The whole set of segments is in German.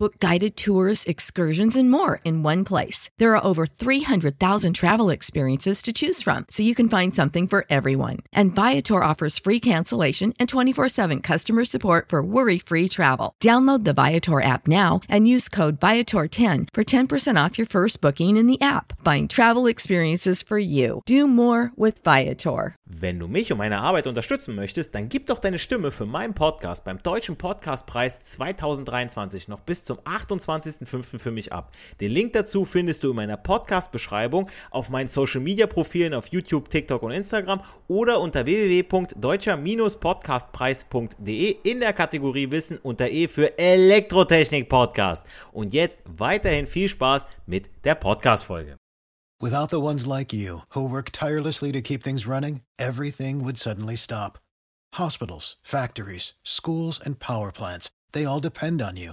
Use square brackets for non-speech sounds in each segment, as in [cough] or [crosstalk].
Book guided tours, excursions, and more in one place. There are over 300,000 travel experiences to choose from, so you can find something for everyone. And Viator offers free cancellation and 24 7 customer support for worry free travel. Download the Viator app now and use code Viator10 for 10% off your first booking in the app. Find travel experiences for you. Do more with Viator. Wenn du mich und meine Arbeit unterstützen möchtest, dann gib doch deine Stimme für meinen Podcast beim Deutschen Podcastpreis 2023 noch bis zum 28.05. für mich ab. Den Link dazu findest du in meiner Podcast-Beschreibung auf meinen Social-Media-Profilen auf YouTube, TikTok und Instagram oder unter www.deutscher-podcastpreis.de in der Kategorie Wissen unter E für Elektrotechnik Podcast. Und jetzt weiterhin viel Spaß mit der Podcast-Folge. Without the ones like you, who work tirelessly to keep things running, everything would suddenly stop. Hospitals, factories, schools, and power plants, they all depend on you.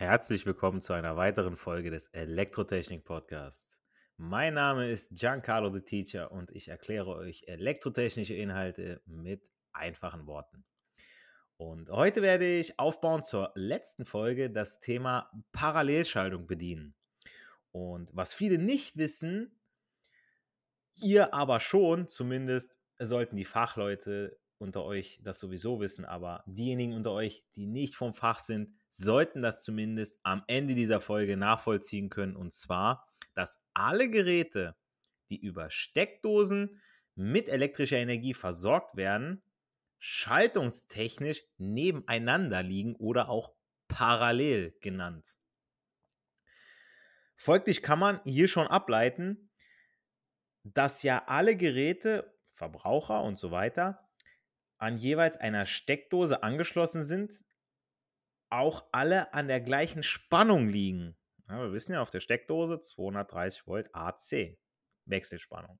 Herzlich willkommen zu einer weiteren Folge des Elektrotechnik Podcasts. Mein Name ist Giancarlo the Teacher und ich erkläre euch elektrotechnische Inhalte mit einfachen Worten. Und heute werde ich aufbauend zur letzten Folge das Thema Parallelschaltung bedienen. Und was viele nicht wissen, ihr aber schon, zumindest sollten die Fachleute unter euch das sowieso wissen, aber diejenigen unter euch, die nicht vom Fach sind, sollten das zumindest am Ende dieser Folge nachvollziehen können. Und zwar, dass alle Geräte, die über Steckdosen mit elektrischer Energie versorgt werden, schaltungstechnisch nebeneinander liegen oder auch parallel genannt. Folglich kann man hier schon ableiten, dass ja alle Geräte, Verbraucher und so weiter, an jeweils einer Steckdose angeschlossen sind, auch alle an der gleichen Spannung liegen. Ja, wir wissen ja auf der Steckdose 230 Volt AC, Wechselspannung.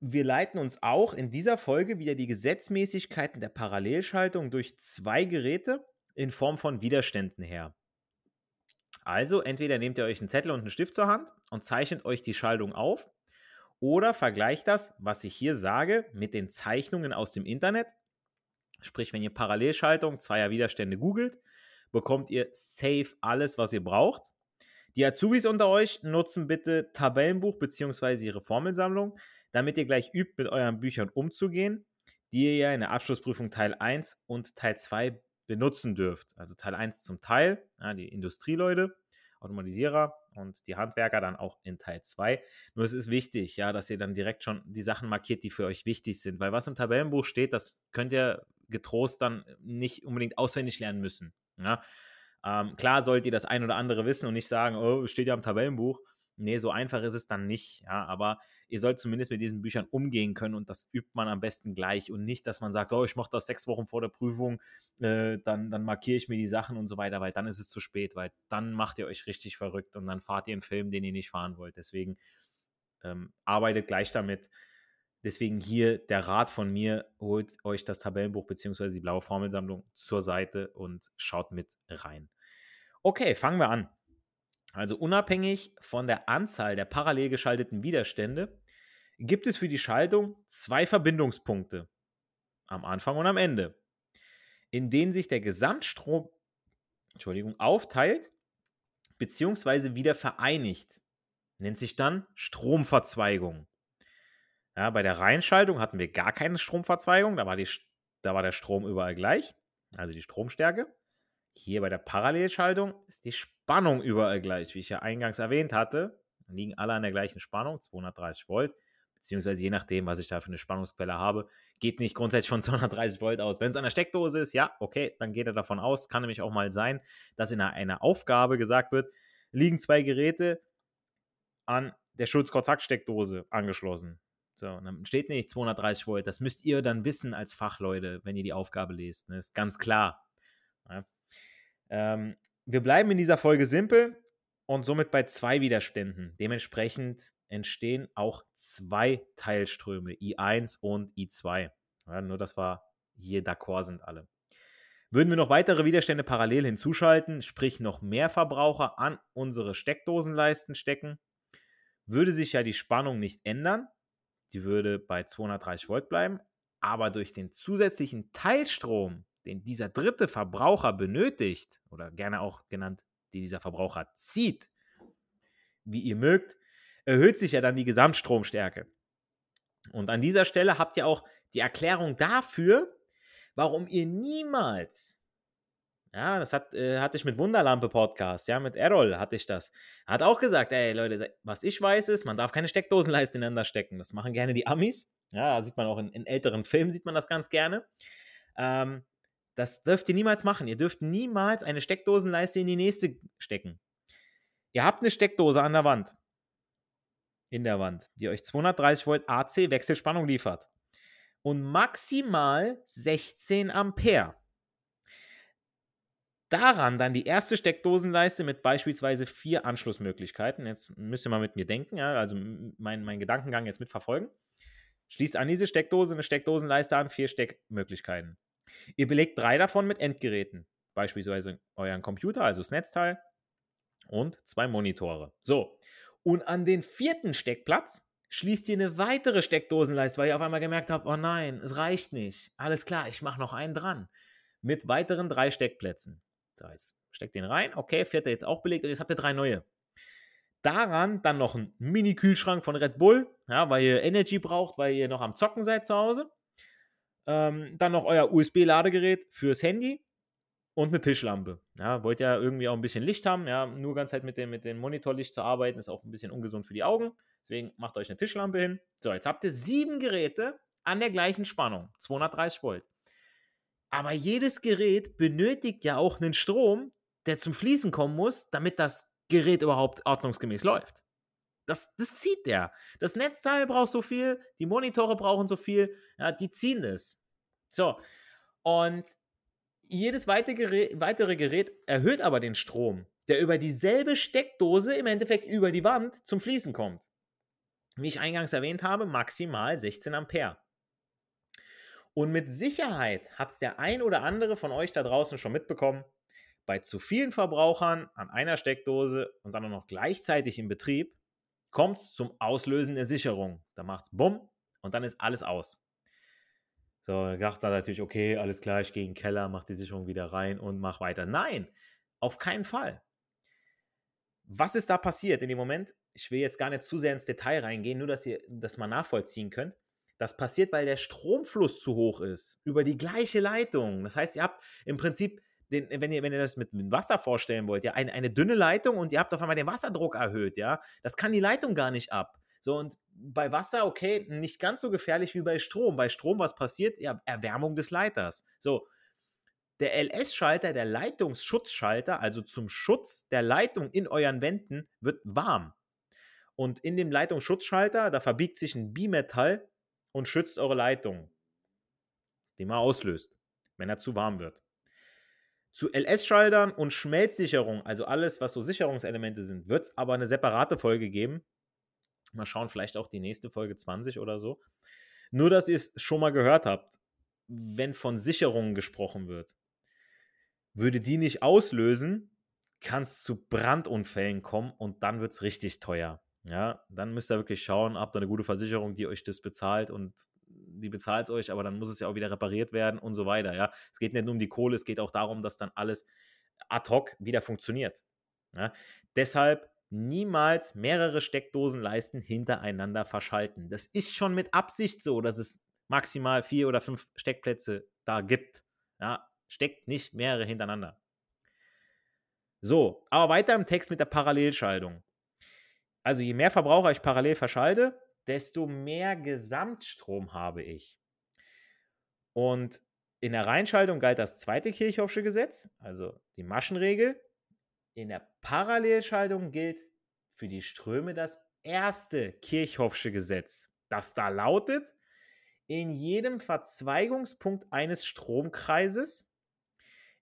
Wir leiten uns auch in dieser Folge wieder die Gesetzmäßigkeiten der Parallelschaltung durch zwei Geräte in Form von Widerständen her. Also entweder nehmt ihr euch einen Zettel und einen Stift zur Hand und zeichnet euch die Schaltung auf oder vergleicht das, was ich hier sage, mit den Zeichnungen aus dem Internet. Sprich, wenn ihr Parallelschaltung zweier Widerstände googelt, bekommt ihr safe alles, was ihr braucht. Die Azubis unter euch nutzen bitte Tabellenbuch bzw. ihre Formelsammlung, damit ihr gleich übt, mit euren Büchern umzugehen, die ihr ja in der Abschlussprüfung Teil 1 und Teil 2 benutzen dürft. Also Teil 1 zum Teil, ja, die Industrieleute, Automatisierer und die Handwerker dann auch in Teil 2. Nur es ist wichtig, ja, dass ihr dann direkt schon die Sachen markiert, die für euch wichtig sind, weil was im Tabellenbuch steht, das könnt ihr getrost dann nicht unbedingt auswendig lernen müssen. Ja. Ähm, klar sollt ihr das ein oder andere wissen und nicht sagen, oh, steht ja im Tabellenbuch. Nee, so einfach ist es dann nicht, ja, aber ihr sollt zumindest mit diesen Büchern umgehen können und das übt man am besten gleich und nicht, dass man sagt, oh, ich mache das sechs Wochen vor der Prüfung, äh, dann, dann markiere ich mir die Sachen und so weiter, weil dann ist es zu spät, weil dann macht ihr euch richtig verrückt und dann fahrt ihr einen Film, den ihr nicht fahren wollt. Deswegen ähm, arbeitet gleich damit. Deswegen hier der Rat von mir, holt euch das Tabellenbuch bzw. die blaue Formelsammlung zur Seite und schaut mit rein. Okay, fangen wir an. Also unabhängig von der Anzahl der parallel geschalteten Widerstände gibt es für die Schaltung zwei Verbindungspunkte am Anfang und am Ende, in denen sich der Gesamtstrom Entschuldigung, aufteilt bzw. wieder vereinigt. Nennt sich dann Stromverzweigung. Ja, bei der Reihenschaltung hatten wir gar keine Stromverzweigung, da war, die, da war der Strom überall gleich, also die Stromstärke. Hier bei der Parallelschaltung ist die Spannung überall gleich, wie ich ja eingangs erwähnt hatte. liegen alle an der gleichen Spannung, 230 Volt, beziehungsweise je nachdem, was ich da für eine Spannungsquelle habe, geht nicht grundsätzlich von [laughs] 230 Volt aus. Wenn es an der Steckdose ist, ja, okay, dann geht er davon aus. Kann nämlich auch mal sein, dass in einer, Aufgabe gesagt wird, liegen zwei Geräte an der Schutzkontaktsteckdose angeschlossen. So, dann steht nicht 230 Volt. Das müsst ihr dann wissen als Fachleute, wenn ihr die Aufgabe lest. Ne? Ist ganz klar. Ja. Ähm, wir bleiben in dieser Folge simpel und somit bei zwei Widerständen. Dementsprechend entstehen auch zwei Teilströme, I1 und I2. Ja, nur, dass wir hier d'accord sind alle. Würden wir noch weitere Widerstände parallel hinzuschalten, sprich noch mehr Verbraucher an unsere Steckdosenleisten stecken, würde sich ja die Spannung nicht ändern, die würde bei 230 Volt bleiben, aber durch den zusätzlichen Teilstrom, den dieser dritte Verbraucher benötigt, oder gerne auch genannt, die dieser Verbraucher zieht, wie ihr mögt, erhöht sich ja dann die Gesamtstromstärke. Und an dieser Stelle habt ihr auch die Erklärung dafür, warum ihr niemals ja, das hat, äh, hatte ich mit Wunderlampe Podcast, ja, mit Errol hatte ich das. Hat auch gesagt, ey Leute, was ich weiß ist, man darf keine Steckdosenleiste ineinander stecken. Das machen gerne die Amis. Ja, sieht man auch in, in älteren Filmen, sieht man das ganz gerne. Ähm, das dürft ihr niemals machen. Ihr dürft niemals eine Steckdosenleiste in die nächste stecken. Ihr habt eine Steckdose an der Wand. In der Wand, die euch 230 Volt AC Wechselspannung liefert. Und maximal 16 Ampere daran dann die erste Steckdosenleiste mit beispielsweise vier Anschlussmöglichkeiten. Jetzt müsst ihr mal mit mir denken, ja, also meinen mein Gedankengang jetzt mitverfolgen. Schließt an diese Steckdose eine Steckdosenleiste an, vier Steckmöglichkeiten. Ihr belegt drei davon mit Endgeräten, beispielsweise euren Computer, also das Netzteil, und zwei Monitore. So, und an den vierten Steckplatz schließt ihr eine weitere Steckdosenleiste, weil ihr auf einmal gemerkt habt, oh nein, es reicht nicht. Alles klar, ich mache noch einen dran. Mit weiteren drei Steckplätzen. Da ist, steckt den rein, okay, vierter jetzt auch belegt und jetzt habt ihr drei neue. Daran dann noch ein Mini-Kühlschrank von Red Bull, ja, weil ihr Energy braucht, weil ihr noch am Zocken seid zu Hause. Ähm, dann noch euer USB-Ladegerät fürs Handy und eine Tischlampe. Ja, wollt ja irgendwie auch ein bisschen Licht haben. Ja, nur ganz halt mit dem, mit dem Monitorlicht zu arbeiten, ist auch ein bisschen ungesund für die Augen. Deswegen macht euch eine Tischlampe hin. So, jetzt habt ihr sieben Geräte an der gleichen Spannung, 230 Volt. Aber jedes Gerät benötigt ja auch einen Strom, der zum Fließen kommen muss, damit das Gerät überhaupt ordnungsgemäß läuft. Das, das zieht der. Das Netzteil braucht so viel, die Monitore brauchen so viel, ja, die ziehen das. So, und jedes weitere Gerät, weitere Gerät erhöht aber den Strom, der über dieselbe Steckdose im Endeffekt über die Wand zum Fließen kommt. Wie ich eingangs erwähnt habe, maximal 16 Ampere. Und mit Sicherheit hat es der ein oder andere von euch da draußen schon mitbekommen. Bei zu vielen Verbrauchern an einer Steckdose und dann auch noch gleichzeitig im Betrieb kommt es zum Auslösen der Sicherung. Da macht es Bumm und dann ist alles aus. So, dann sagt er natürlich, okay, alles klar, ich gehe in den Keller, mach die Sicherung wieder rein und mach weiter. Nein, auf keinen Fall. Was ist da passiert in dem Moment? Ich will jetzt gar nicht zu sehr ins Detail reingehen, nur dass ihr das mal nachvollziehen könnt. Das passiert, weil der Stromfluss zu hoch ist über die gleiche Leitung. Das heißt, ihr habt im Prinzip, den, wenn, ihr, wenn ihr das mit, Wasser vorstellen wollt, ja, eine, eine dünne Leitung und ihr habt auf einmal den Wasserdruck erhöht, ja. Das kann die Leitung gar nicht ab. So, und bei Wasser, okay, nicht ganz so gefährlich wie bei Strom. Bei Strom, was passiert? Ja, Erwärmung des Leiters. So, der LS-Schalter, der Leitungsschutzschalter, also zum Schutz der Leitung in euren Wänden, wird warm. Und in dem Leitungsschutzschalter, da verbiegt sich ein Bimetall und schützt eure Leitung, die man auslöst, wenn er zu warm wird. Zu LS-Schaltern und Schmelzsicherung, also alles, was so Sicherungselemente sind, wird es aber eine separate Folge geben. Mal schauen, vielleicht auch die nächste Folge 20 oder so. Nur, dass ihr es schon mal gehört habt, wenn von Sicherungen gesprochen wird, würde die nicht auslösen, kann es zu Brandunfällen kommen und dann wird es richtig teuer. Ja, dann müsst ihr wirklich schauen, habt ihr eine gute Versicherung, die euch das bezahlt und die bezahlt es euch, aber dann muss es ja auch wieder repariert werden und so weiter. Ja, es geht nicht nur um die Kohle, es geht auch darum, dass dann alles ad hoc wieder funktioniert. Ja? Deshalb niemals mehrere Steckdosenleisten hintereinander verschalten. Das ist schon mit Absicht so, dass es maximal vier oder fünf Steckplätze da gibt. Ja, steckt nicht mehrere hintereinander. So, aber weiter im Text mit der Parallelschaltung. Also je mehr Verbraucher ich parallel verschalte, desto mehr Gesamtstrom habe ich. Und in der Reinschaltung galt das zweite Kirchhoffsche Gesetz, also die Maschenregel. In der Parallelschaltung gilt für die Ströme das erste Kirchhoffsche Gesetz, das da lautet, in jedem Verzweigungspunkt eines Stromkreises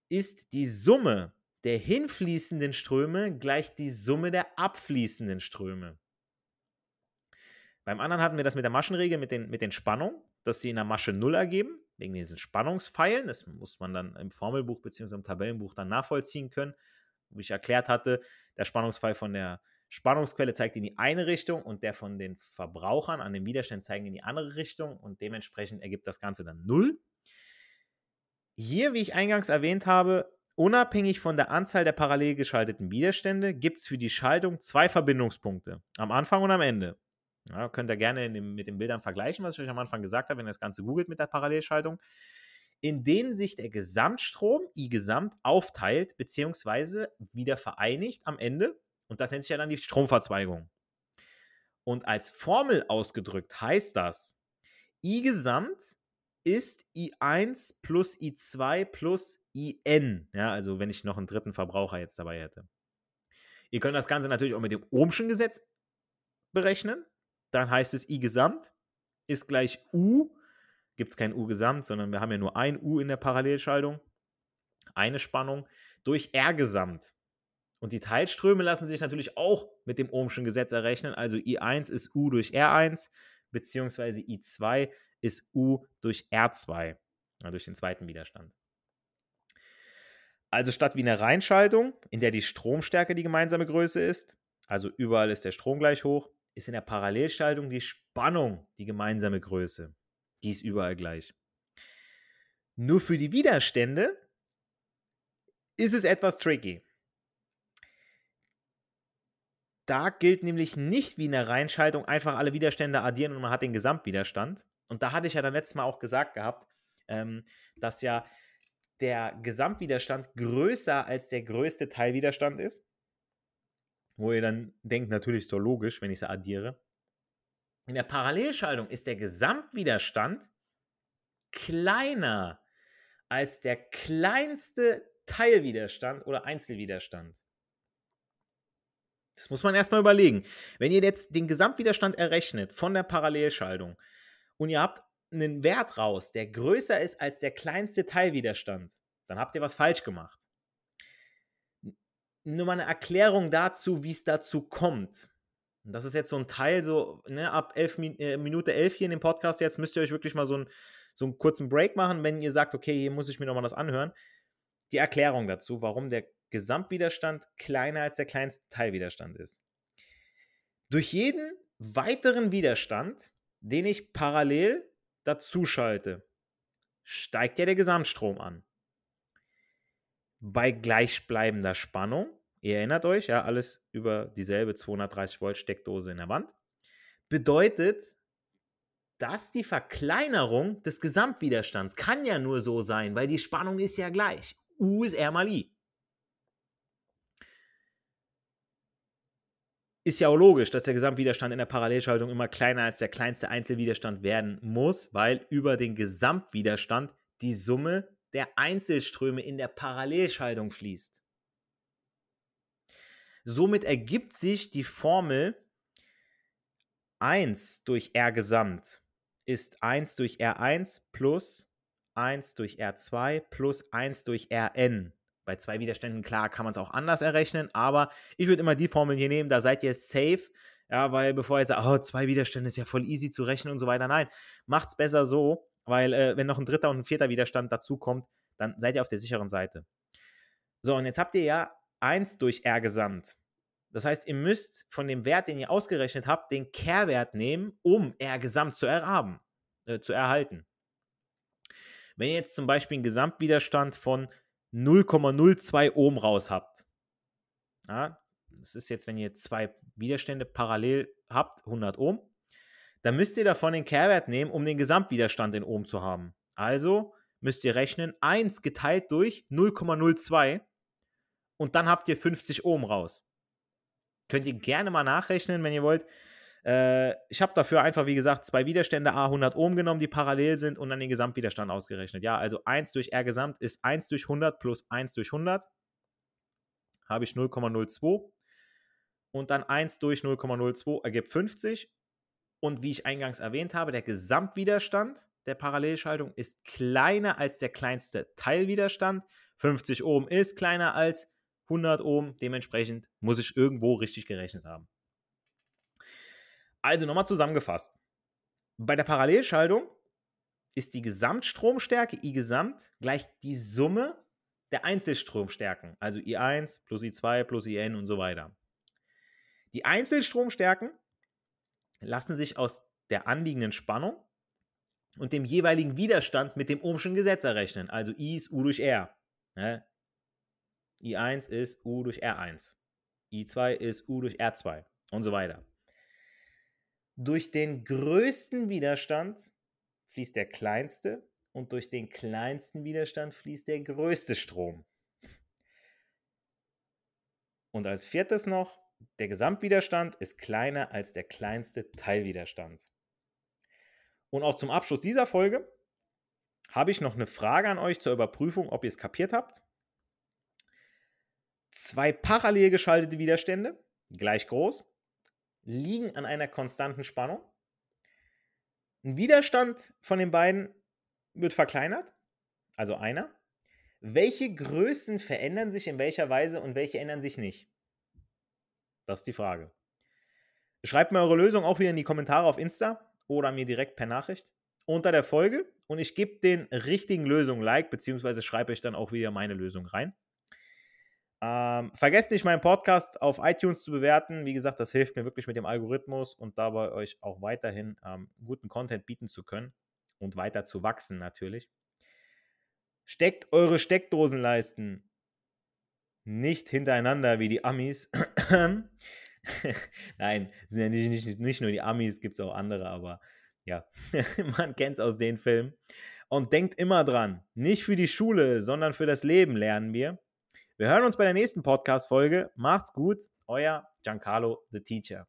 ist die Summe der hinfließenden Ströme gleich die Summe der abfließenden Ströme. Beim anderen hatten wir das mit der Maschenregel, mit den, mit den Spannungen, dass die in der Masche 0 ergeben, wegen diesen Spannungspfeilen. Das muss man dann im Formelbuch bzw. im Tabellenbuch dann nachvollziehen können. Wie ich erklärt hatte, der Spannungspfeil von der Spannungsquelle zeigt in die eine Richtung und der von den Verbrauchern an den Widerständen zeigt in die andere Richtung und dementsprechend ergibt das Ganze dann 0. Hier, wie ich eingangs erwähnt habe, unabhängig von der Anzahl der parallel geschalteten Widerstände, gibt es für die Schaltung zwei Verbindungspunkte, am Anfang und am Ende. Ja, könnt ihr gerne dem, mit den Bildern vergleichen, was ich euch am Anfang gesagt habe, wenn ihr das Ganze googelt mit der Parallelschaltung, in denen sich der Gesamtstrom, I Gesamt, aufteilt bzw. wieder vereinigt am Ende. Und das nennt sich ja dann die Stromverzweigung. Und als Formel ausgedrückt heißt das, I Gesamt ist I1 plus I2 plus IN. Ja, also wenn ich noch einen dritten Verbraucher jetzt dabei hätte. Ihr könnt das Ganze natürlich auch mit dem Ohmschen Gesetz berechnen dann heißt es I Gesamt ist gleich U. Gibt es kein U Gesamt, sondern wir haben ja nur ein U in der Parallelschaltung. Eine Spannung durch R Gesamt. Und die Teilströme lassen sich natürlich auch mit dem Ohmschen Gesetz errechnen. Also I1 ist U durch R1, beziehungsweise I2 ist U durch R2, also durch den zweiten Widerstand. Also statt wie eine Reinschaltung, in der die Stromstärke die gemeinsame Größe ist, also überall ist der Strom gleich hoch, ist in der Parallelschaltung die Spannung die gemeinsame Größe. Die ist überall gleich. Nur für die Widerstände ist es etwas tricky. Da gilt nämlich nicht wie in der Reihenschaltung einfach alle Widerstände addieren und man hat den Gesamtwiderstand. Und da hatte ich ja dann letztes Mal auch gesagt gehabt, ähm, dass ja der Gesamtwiderstand größer als der größte Teilwiderstand ist wo ihr dann denkt, natürlich ist doch logisch, wenn ich sie addiere. In der Parallelschaltung ist der Gesamtwiderstand kleiner als der kleinste Teilwiderstand oder Einzelwiderstand. Das muss man erstmal überlegen. Wenn ihr jetzt den Gesamtwiderstand errechnet von der Parallelschaltung und ihr habt einen Wert raus, der größer ist als der kleinste Teilwiderstand, dann habt ihr was falsch gemacht nur mal eine Erklärung dazu, wie es dazu kommt. Und das ist jetzt so ein Teil, so ne, ab elf, äh, Minute 11 hier in dem Podcast, jetzt müsst ihr euch wirklich mal so, ein, so einen kurzen Break machen, wenn ihr sagt, okay, hier muss ich mir nochmal das anhören. Die Erklärung dazu, warum der Gesamtwiderstand kleiner als der kleinste Teilwiderstand ist. Durch jeden weiteren Widerstand, den ich parallel dazu schalte, steigt ja der Gesamtstrom an bei gleichbleibender Spannung. Ihr erinnert euch, ja, alles über dieselbe 230 Volt Steckdose in der Wand. Bedeutet, dass die Verkleinerung des Gesamtwiderstands kann ja nur so sein, weil die Spannung ist ja gleich. U ist R mal I. Ist ja auch logisch, dass der Gesamtwiderstand in der Parallelschaltung immer kleiner als der kleinste Einzelwiderstand werden muss, weil über den Gesamtwiderstand die Summe der Einzelströme in der Parallelschaltung fließt. Somit ergibt sich die Formel 1 durch R Gesamt ist 1 durch R1 plus 1 durch R2 plus 1 durch Rn. Bei zwei Widerständen, klar, kann man es auch anders errechnen, aber ich würde immer die Formel hier nehmen, da seid ihr safe. Ja, weil bevor ihr sagt, oh, zwei Widerstände ist ja voll easy zu rechnen und so weiter. Nein, macht es besser so, weil äh, wenn noch ein dritter und ein vierter Widerstand dazukommt, dann seid ihr auf der sicheren Seite. So, und jetzt habt ihr ja 1 durch R gesamt. Das heißt, ihr müsst von dem Wert, den ihr ausgerechnet habt, den Kehrwert nehmen, um R gesamt zu erhaben, äh, zu erhalten. Wenn ihr jetzt zum Beispiel einen Gesamtwiderstand von 0,02 Ohm raus habt, ja, das ist jetzt, wenn ihr zwei Widerstände parallel habt, 100 Ohm, dann müsst ihr davon den Kehrwert nehmen, um den Gesamtwiderstand in Ohm zu haben. Also müsst ihr rechnen 1 geteilt durch 0,02 und dann habt ihr 50 Ohm raus. Könnt ihr gerne mal nachrechnen, wenn ihr wollt. Äh, ich habe dafür einfach, wie gesagt, zwei Widerstände A 100 Ohm genommen, die parallel sind und dann den Gesamtwiderstand ausgerechnet. Ja, also 1 durch R Gesamt ist 1 durch 100 plus 1 durch 100. Habe ich 0,02. Und dann 1 durch 0,02 ergibt 50. Und wie ich eingangs erwähnt habe, der Gesamtwiderstand der Parallelschaltung ist kleiner als der kleinste Teilwiderstand. 50 Ohm ist kleiner als 100 Ohm. Dementsprechend muss ich irgendwo richtig gerechnet haben. Also nochmal zusammengefasst. Bei der Parallelschaltung ist die Gesamtstromstärke I gesamt gleich die Summe der Einzelstromstärken, also I1 plus I2 plus IN und so weiter. Die Einzelstromstärken lassen sich aus der anliegenden Spannung und dem jeweiligen Widerstand mit dem Ohmschen Gesetz errechnen. Also I ist U durch R. Ne? I1 ist U durch R1. I2 ist U durch R2 und so weiter. Durch den größten Widerstand fließt der kleinste und durch den kleinsten Widerstand fließt der größte Strom. Und als viertes noch, der Gesamtwiderstand ist kleiner als der kleinste Teilwiderstand. Und auch zum Abschluss dieser Folge habe ich noch eine Frage an euch zur Überprüfung, ob ihr es kapiert habt. Zwei parallel geschaltete Widerstände, gleich groß, liegen an einer konstanten Spannung. Ein Widerstand von den beiden wird verkleinert, also einer. Welche Größen verändern sich in welcher Weise und welche ändern sich nicht? Das ist die Frage. Schreibt mir eure Lösung auch wieder in die Kommentare auf Insta oder mir direkt per Nachricht unter der Folge und ich gebe den richtigen Lösungen Like, beziehungsweise schreibe ich dann auch wieder meine Lösung rein. Ähm, vergesst nicht, meinen Podcast auf iTunes zu bewerten. Wie gesagt, das hilft mir wirklich mit dem Algorithmus und dabei euch auch weiterhin ähm, guten Content bieten zu können und weiter zu wachsen natürlich. Steckt eure Steckdosenleisten nicht hintereinander wie die Amis. [clears throat] Nein, sind ja nicht, nicht, nicht nur die Amis, gibt es auch andere, aber ja, [laughs] man kennt es aus den Filmen. Und denkt immer dran, nicht für die Schule, sondern für das Leben lernen wir. Wir hören uns bei der nächsten Podcast-Folge. Macht's gut, euer Giancarlo the Teacher.